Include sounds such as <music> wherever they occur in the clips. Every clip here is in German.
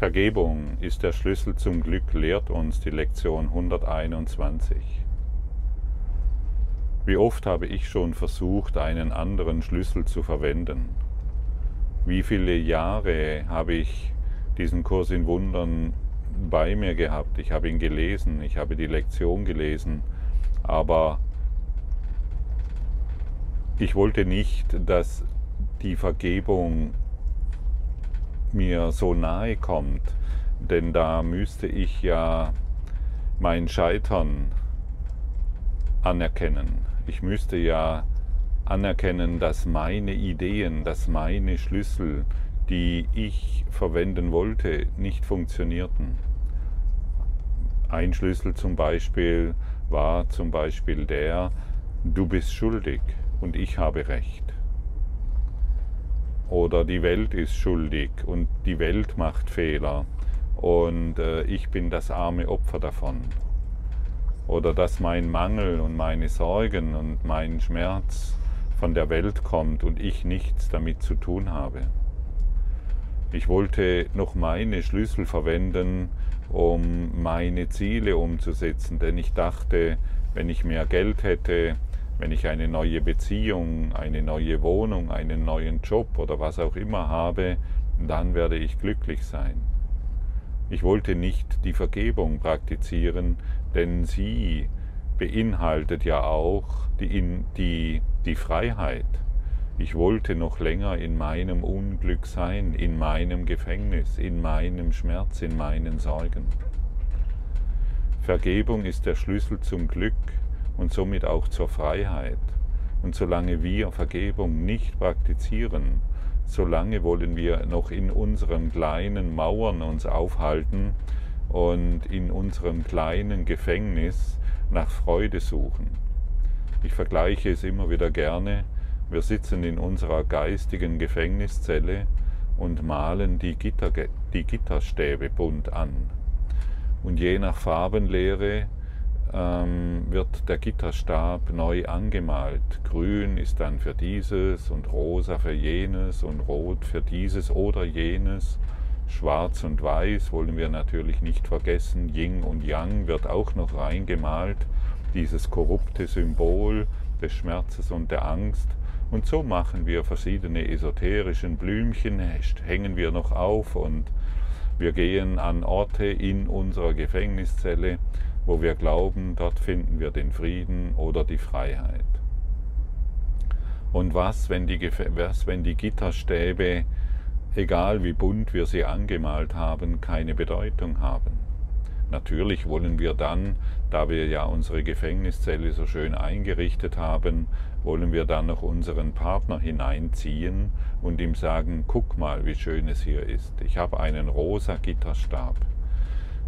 Vergebung ist der Schlüssel zum Glück, lehrt uns die Lektion 121. Wie oft habe ich schon versucht, einen anderen Schlüssel zu verwenden? Wie viele Jahre habe ich diesen Kurs in Wundern bei mir gehabt? Ich habe ihn gelesen, ich habe die Lektion gelesen, aber ich wollte nicht, dass die Vergebung mir so nahe kommt, denn da müsste ich ja mein Scheitern anerkennen. Ich müsste ja anerkennen, dass meine Ideen, dass meine Schlüssel, die ich verwenden wollte, nicht funktionierten. Ein Schlüssel zum Beispiel war zum Beispiel der, du bist schuldig und ich habe recht oder die Welt ist schuldig und die Welt macht Fehler und äh, ich bin das arme Opfer davon. Oder dass mein Mangel und meine Sorgen und mein Schmerz von der Welt kommt und ich nichts damit zu tun habe. Ich wollte noch meine Schlüssel verwenden, um meine Ziele umzusetzen, denn ich dachte, wenn ich mehr Geld hätte, wenn ich eine neue Beziehung, eine neue Wohnung, einen neuen Job oder was auch immer habe, dann werde ich glücklich sein. Ich wollte nicht die Vergebung praktizieren, denn sie beinhaltet ja auch die, die, die Freiheit. Ich wollte noch länger in meinem Unglück sein, in meinem Gefängnis, in meinem Schmerz, in meinen Sorgen. Vergebung ist der Schlüssel zum Glück, und somit auch zur Freiheit. Und solange wir Vergebung nicht praktizieren, solange wollen wir noch in unseren kleinen Mauern uns aufhalten und in unserem kleinen Gefängnis nach Freude suchen. Ich vergleiche es immer wieder gerne. Wir sitzen in unserer geistigen Gefängniszelle und malen die, Gitter, die Gitterstäbe bunt an. Und je nach Farbenlehre ähm, wird der Gitterstab neu angemalt. Grün ist dann für dieses und rosa für jenes und rot für dieses oder jenes. Schwarz und Weiß wollen wir natürlich nicht vergessen. Yin und Yang wird auch noch reingemalt. Dieses korrupte Symbol des Schmerzes und der Angst. Und so machen wir verschiedene esoterischen Blümchen, hängen wir noch auf und wir gehen an Orte in unserer Gefängniszelle, wo wir glauben, dort finden wir den Frieden oder die Freiheit. Und was, wenn die, was, wenn die Gitterstäbe, egal wie bunt wir sie angemalt haben, keine Bedeutung haben? Natürlich wollen wir dann, da wir ja unsere Gefängniszelle so schön eingerichtet haben, wollen wir dann noch unseren Partner hineinziehen und ihm sagen, guck mal, wie schön es hier ist. Ich habe einen rosa Gitterstab.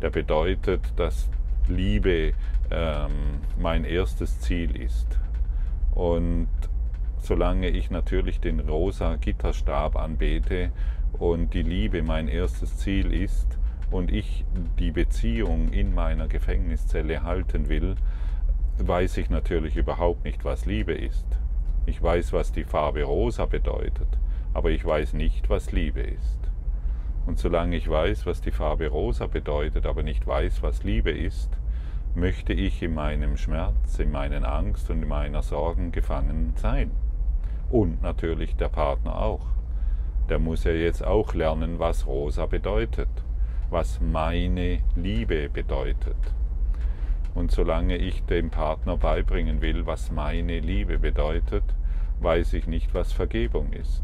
Der bedeutet, dass Liebe ähm, mein erstes Ziel ist. Und solange ich natürlich den rosa Gitterstab anbete und die Liebe mein erstes Ziel ist und ich die Beziehung in meiner Gefängniszelle halten will, weiß ich natürlich überhaupt nicht, was Liebe ist. Ich weiß, was die Farbe rosa bedeutet, aber ich weiß nicht, was Liebe ist. Und solange ich weiß, was die Farbe rosa bedeutet, aber nicht weiß, was Liebe ist, möchte ich in meinem Schmerz, in meinen Angst und in meiner Sorgen gefangen sein. Und natürlich der Partner auch. Der muss ja jetzt auch lernen, was rosa bedeutet, was meine Liebe bedeutet. Und solange ich dem Partner beibringen will, was meine Liebe bedeutet, weiß ich nicht, was Vergebung ist.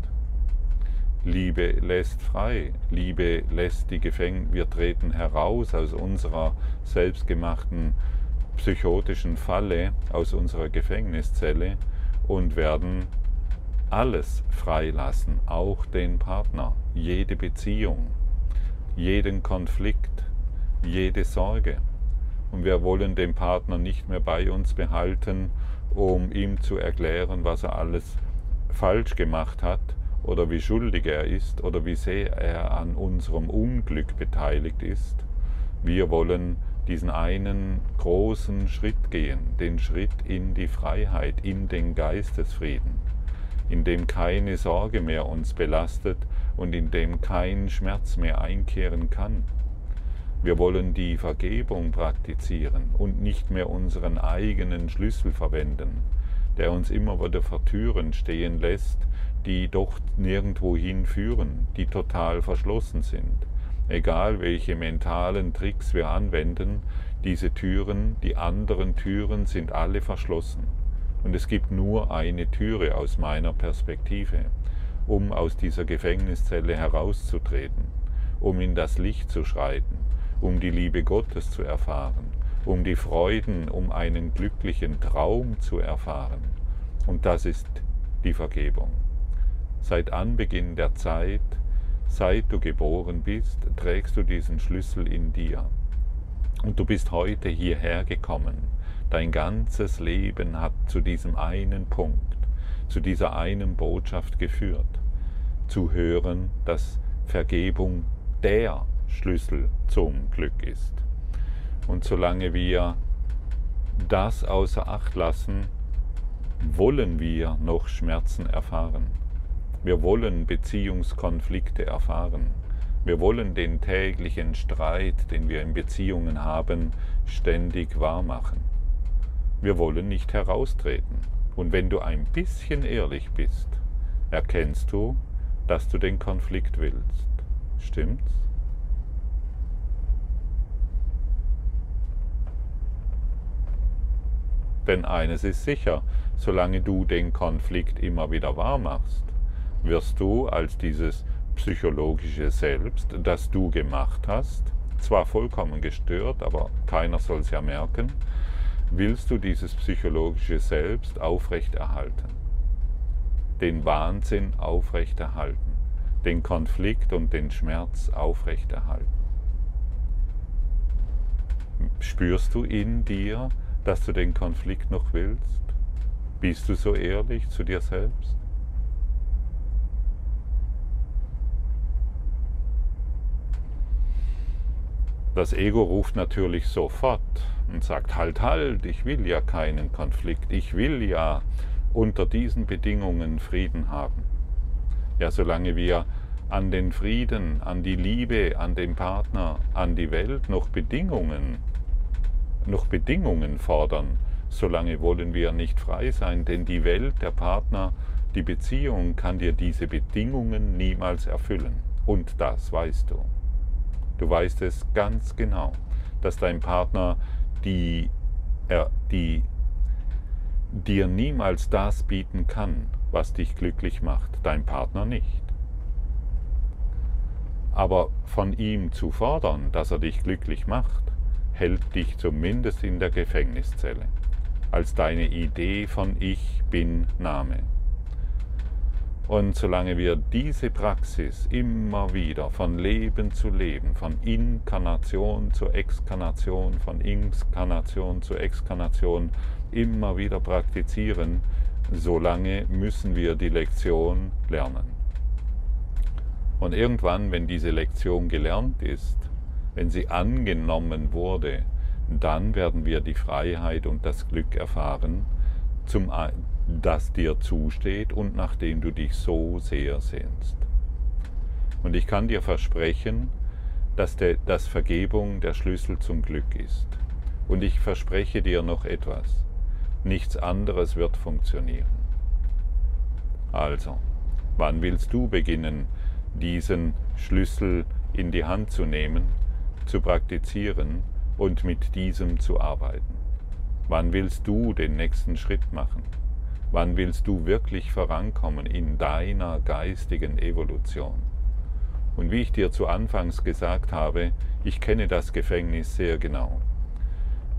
Liebe lässt frei. Liebe lässt die Gefängnis. Wir treten heraus aus unserer selbstgemachten psychotischen Falle, aus unserer Gefängniszelle und werden alles freilassen, auch den Partner, jede Beziehung, jeden Konflikt, jede Sorge. Und wir wollen den Partner nicht mehr bei uns behalten, um ihm zu erklären, was er alles falsch gemacht hat, oder wie schuldig er ist oder wie sehr er an unserem Unglück beteiligt ist. Wir wollen diesen einen großen Schritt gehen, den Schritt in die Freiheit, in den Geistesfrieden. in dem keine Sorge mehr uns belastet und in dem kein Schmerz mehr einkehren kann. Wir wollen die Vergebung praktizieren und nicht mehr unseren eigenen Schlüssel verwenden, der uns immer wieder vor Türen stehen lässt, die doch nirgendwo hinführen, die total verschlossen sind. Egal welche mentalen Tricks wir anwenden, diese Türen, die anderen Türen sind alle verschlossen. Und es gibt nur eine Türe aus meiner Perspektive, um aus dieser Gefängniszelle herauszutreten, um in das Licht zu schreiten, um die Liebe Gottes zu erfahren, um die Freuden, um einen glücklichen Traum zu erfahren. Und das ist die Vergebung. Seit Anbeginn der Zeit, seit du geboren bist, trägst du diesen Schlüssel in dir. Und du bist heute hierher gekommen. Dein ganzes Leben hat zu diesem einen Punkt, zu dieser einen Botschaft geführt. Zu hören, dass Vergebung der Schlüssel zum Glück ist. Und solange wir das außer Acht lassen, wollen wir noch Schmerzen erfahren. Wir wollen Beziehungskonflikte erfahren. Wir wollen den täglichen Streit, den wir in Beziehungen haben, ständig wahrmachen. Wir wollen nicht heraustreten. Und wenn du ein bisschen ehrlich bist, erkennst du, dass du den Konflikt willst. Stimmt's? Denn eines ist sicher, solange du den Konflikt immer wieder wahr machst, wirst du als dieses psychologische Selbst, das du gemacht hast, zwar vollkommen gestört, aber keiner soll es ja merken, willst du dieses psychologische Selbst aufrechterhalten, den Wahnsinn aufrechterhalten, den Konflikt und den Schmerz aufrechterhalten. Spürst du in dir, dass du den Konflikt noch willst? Bist du so ehrlich zu dir selbst? Das Ego ruft natürlich sofort und sagt, halt, halt, ich will ja keinen Konflikt, ich will ja unter diesen Bedingungen Frieden haben. Ja, solange wir an den Frieden, an die Liebe, an den Partner, an die Welt noch Bedingungen, noch Bedingungen fordern, solange wollen wir nicht frei sein, denn die Welt, der Partner, die Beziehung kann dir diese Bedingungen niemals erfüllen. Und das weißt du. Du weißt es ganz genau, dass dein Partner die, er, die dir niemals das bieten kann, was dich glücklich macht, dein Partner nicht. Aber von ihm zu fordern, dass er dich glücklich macht, hält dich zumindest in der Gefängniszelle, als deine Idee von Ich bin Name. Und solange wir diese Praxis immer wieder von Leben zu Leben, von Inkarnation zu Exkarnation, von Inkarnation zu Exkarnation immer wieder praktizieren, solange müssen wir die Lektion lernen. Und irgendwann, wenn diese Lektion gelernt ist, wenn sie angenommen wurde, dann werden wir die Freiheit und das Glück erfahren, zum, das dir zusteht und nach dem du dich so sehr sehnst. Und ich kann dir versprechen, dass, der, dass Vergebung der Schlüssel zum Glück ist. Und ich verspreche dir noch etwas. Nichts anderes wird funktionieren. Also, wann willst du beginnen, diesen Schlüssel in die Hand zu nehmen, zu praktizieren und mit diesem zu arbeiten? Wann willst du den nächsten Schritt machen? Wann willst du wirklich vorankommen in deiner geistigen Evolution? Und wie ich dir zu Anfangs gesagt habe, ich kenne das Gefängnis sehr genau.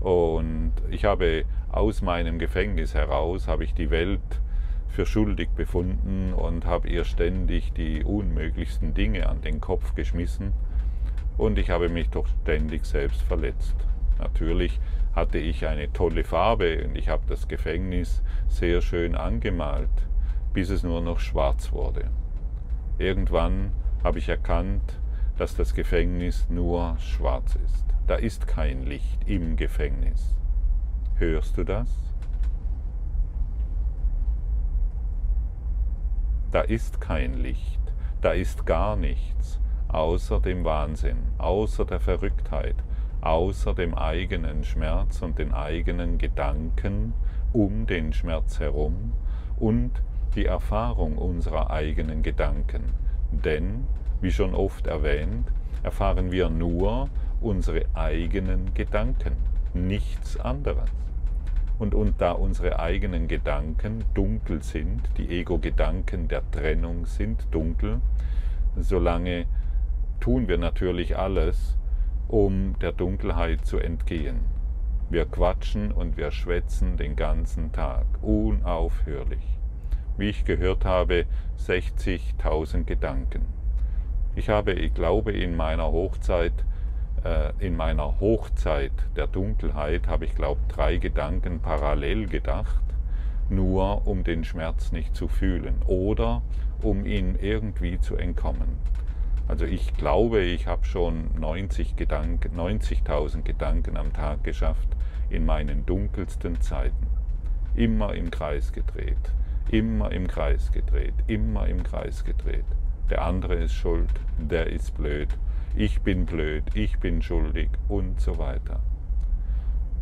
Und ich habe aus meinem Gefängnis heraus, habe ich die Welt für schuldig befunden und habe ihr ständig die unmöglichsten Dinge an den Kopf geschmissen. Und ich habe mich doch ständig selbst verletzt. Natürlich hatte ich eine tolle Farbe und ich habe das Gefängnis sehr schön angemalt, bis es nur noch schwarz wurde. Irgendwann habe ich erkannt, dass das Gefängnis nur schwarz ist. Da ist kein Licht im Gefängnis. Hörst du das? Da ist kein Licht, da ist gar nichts, außer dem Wahnsinn, außer der Verrücktheit, außer dem eigenen Schmerz und den eigenen Gedanken um den Schmerz herum und die Erfahrung unserer eigenen Gedanken. Denn, wie schon oft erwähnt, erfahren wir nur unsere eigenen Gedanken, nichts anderes. Und, und da unsere eigenen Gedanken dunkel sind, die Ego-Gedanken der Trennung sind dunkel, solange tun wir natürlich alles, um der Dunkelheit zu entgehen. Wir quatschen und wir schwätzen den ganzen Tag, unaufhörlich. Wie ich gehört habe, 60.000 Gedanken. Ich habe, ich glaube, in meiner Hochzeit, äh, in meiner Hochzeit der Dunkelheit habe ich, glaube drei Gedanken parallel gedacht, nur um den Schmerz nicht zu fühlen oder um ihn irgendwie zu entkommen. Also ich glaube, ich habe schon 90 Gedanken, 90.000 Gedanken am Tag geschafft in meinen dunkelsten Zeiten. Immer im Kreis gedreht, immer im Kreis gedreht, immer im Kreis gedreht. Der andere ist schuld, der ist blöd, ich bin blöd, ich bin schuldig und so weiter.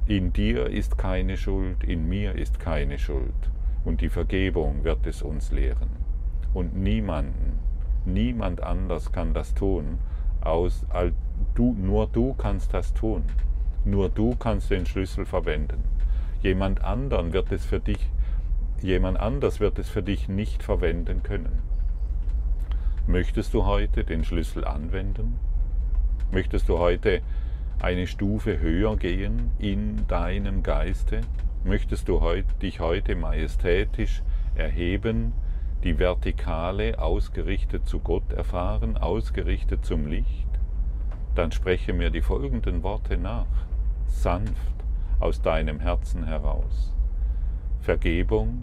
In dir ist keine Schuld, in mir ist keine Schuld. Und die Vergebung wird es uns lehren. Und niemanden, Niemand anders kann das tun. Aus, du, nur du kannst das tun. Nur du kannst den Schlüssel verwenden. Jemand anderen wird es für dich, jemand anders wird es für dich nicht verwenden können. Möchtest du heute den Schlüssel anwenden? Möchtest du heute eine Stufe höher gehen in deinem Geiste? Möchtest du dich heute majestätisch erheben die Vertikale ausgerichtet zu Gott erfahren, ausgerichtet zum Licht, dann spreche mir die folgenden Worte nach, sanft aus deinem Herzen heraus. Vergebung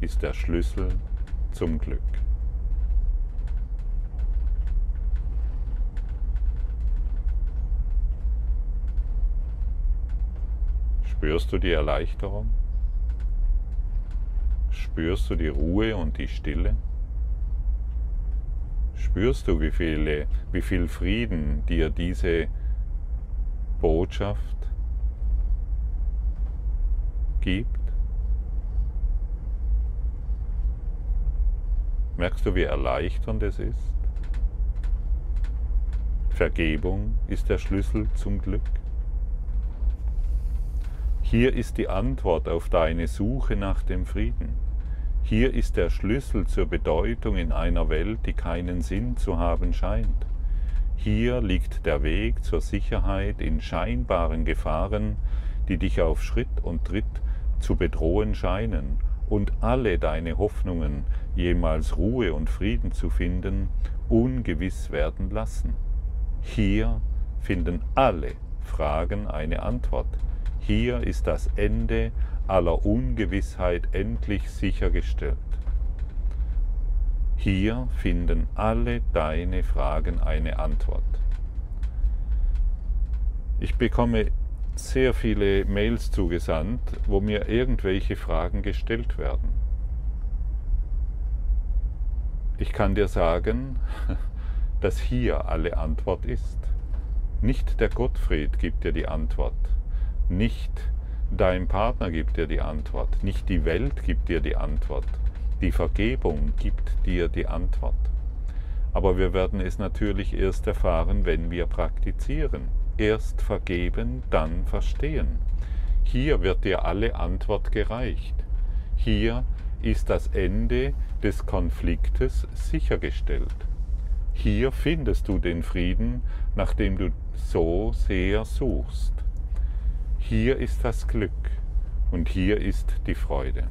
ist der Schlüssel zum Glück. Spürst du die Erleichterung? Spürst du die Ruhe und die Stille? Spürst du, wie, viele, wie viel Frieden dir diese Botschaft gibt? Merkst du, wie erleichternd es ist? Vergebung ist der Schlüssel zum Glück. Hier ist die Antwort auf deine Suche nach dem Frieden. Hier ist der Schlüssel zur Bedeutung in einer Welt, die keinen Sinn zu haben scheint. Hier liegt der Weg zur Sicherheit in scheinbaren Gefahren, die dich auf Schritt und Tritt zu bedrohen scheinen und alle deine Hoffnungen, jemals Ruhe und Frieden zu finden, ungewiss werden lassen. Hier finden alle Fragen eine Antwort. Hier ist das Ende aller Ungewissheit endlich sichergestellt. Hier finden alle deine Fragen eine Antwort. Ich bekomme sehr viele Mails zugesandt, wo mir irgendwelche Fragen gestellt werden. Ich kann dir sagen, <laughs> dass hier alle Antwort ist. Nicht der Gottfried gibt dir die Antwort, nicht Dein Partner gibt dir die Antwort, nicht die Welt gibt dir die Antwort. Die Vergebung gibt dir die Antwort. Aber wir werden es natürlich erst erfahren, wenn wir praktizieren. Erst vergeben, dann verstehen. Hier wird dir alle Antwort gereicht. Hier ist das Ende des Konfliktes sichergestellt. Hier findest du den Frieden, nach dem du so sehr suchst. Hier ist das Glück und hier ist die Freude.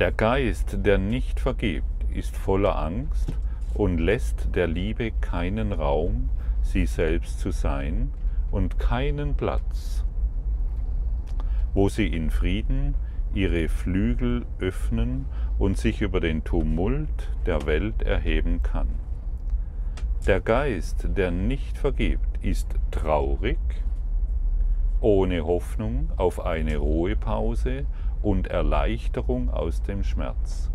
Der Geist, der nicht vergibt, ist voller Angst und lässt der Liebe keinen Raum, sie selbst zu sein und keinen Platz, wo sie in Frieden ihre Flügel öffnen und sich über den Tumult der Welt erheben kann. Der Geist, der nicht vergibt, ist traurig, ohne Hoffnung auf eine Ruhepause und Erleichterung aus dem Schmerz.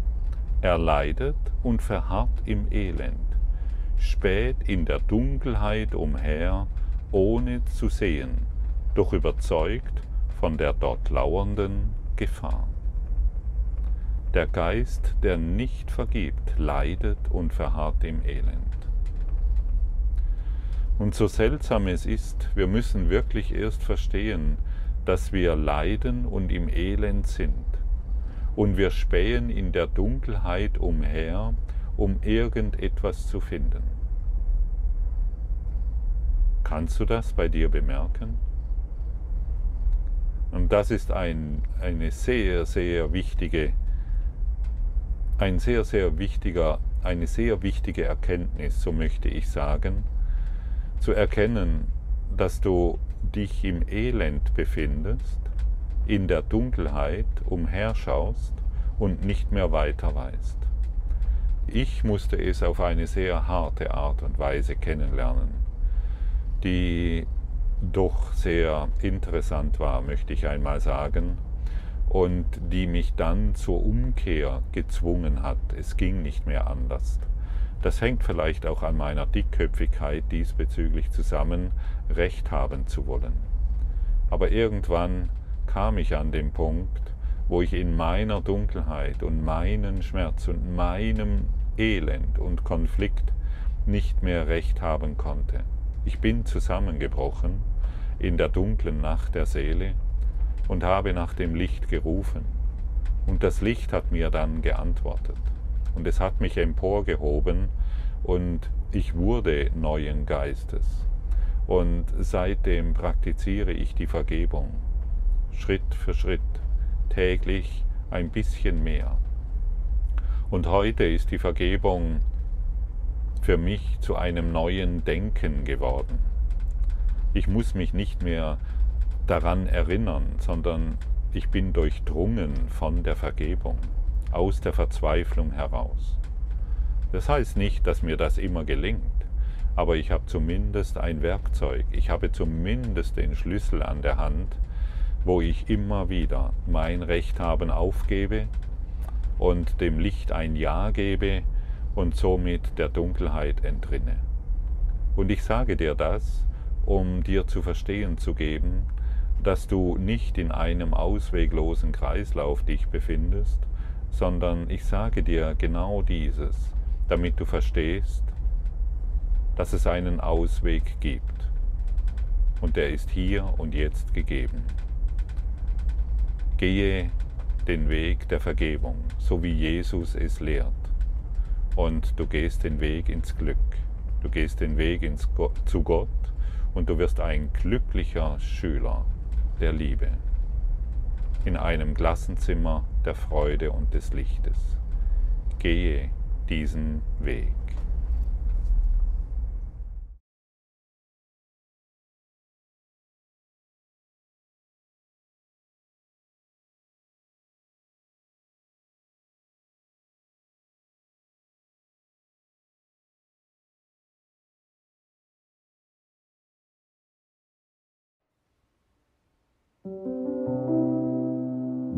Er leidet und verharrt im Elend, späht in der Dunkelheit umher, ohne zu sehen, doch überzeugt von der dort lauernden Gefahr. Der Geist, der nicht vergibt, leidet und verharrt im Elend. Und so seltsam es ist, wir müssen wirklich erst verstehen, dass wir leiden und im Elend sind. Und wir spähen in der Dunkelheit umher, um irgendetwas zu finden. Kannst du das bei dir bemerken? Und das ist ein, eine sehr, sehr wichtige, ein sehr, sehr wichtiger, eine sehr wichtige Erkenntnis, so möchte ich sagen, zu erkennen, dass du dich im Elend befindest, in der Dunkelheit umherschaust und nicht mehr weiter weißt. Ich musste es auf eine sehr harte Art und Weise kennenlernen, die doch sehr interessant war, möchte ich einmal sagen, und die mich dann zur Umkehr gezwungen hat. Es ging nicht mehr anders. Das hängt vielleicht auch an meiner Dickköpfigkeit diesbezüglich zusammen, Recht haben zu wollen. Aber irgendwann kam ich an den Punkt, wo ich in meiner Dunkelheit und meinen Schmerz und meinem Elend und Konflikt nicht mehr Recht haben konnte. Ich bin zusammengebrochen in der dunklen Nacht der Seele und habe nach dem Licht gerufen. Und das Licht hat mir dann geantwortet. Und es hat mich emporgehoben und ich wurde neuen Geistes. Und seitdem praktiziere ich die Vergebung. Schritt für Schritt, täglich ein bisschen mehr. Und heute ist die Vergebung für mich zu einem neuen Denken geworden. Ich muss mich nicht mehr daran erinnern, sondern ich bin durchdrungen von der Vergebung, aus der Verzweiflung heraus. Das heißt nicht, dass mir das immer gelingt, aber ich habe zumindest ein Werkzeug, ich habe zumindest den Schlüssel an der Hand, wo ich immer wieder mein Recht haben aufgebe und dem Licht ein Ja gebe und somit der Dunkelheit entrinne. Und ich sage dir das, um dir zu verstehen zu geben, dass du nicht in einem ausweglosen Kreislauf dich befindest, sondern ich sage dir genau dieses, damit du verstehst, dass es einen Ausweg gibt. Und der ist hier und jetzt gegeben. Gehe den Weg der Vergebung, so wie Jesus es lehrt. Und du gehst den Weg ins Glück. Du gehst den Weg ins zu Gott und du wirst ein glücklicher Schüler der Liebe in einem Klassenzimmer der Freude und des Lichtes. Gehe diesen Weg.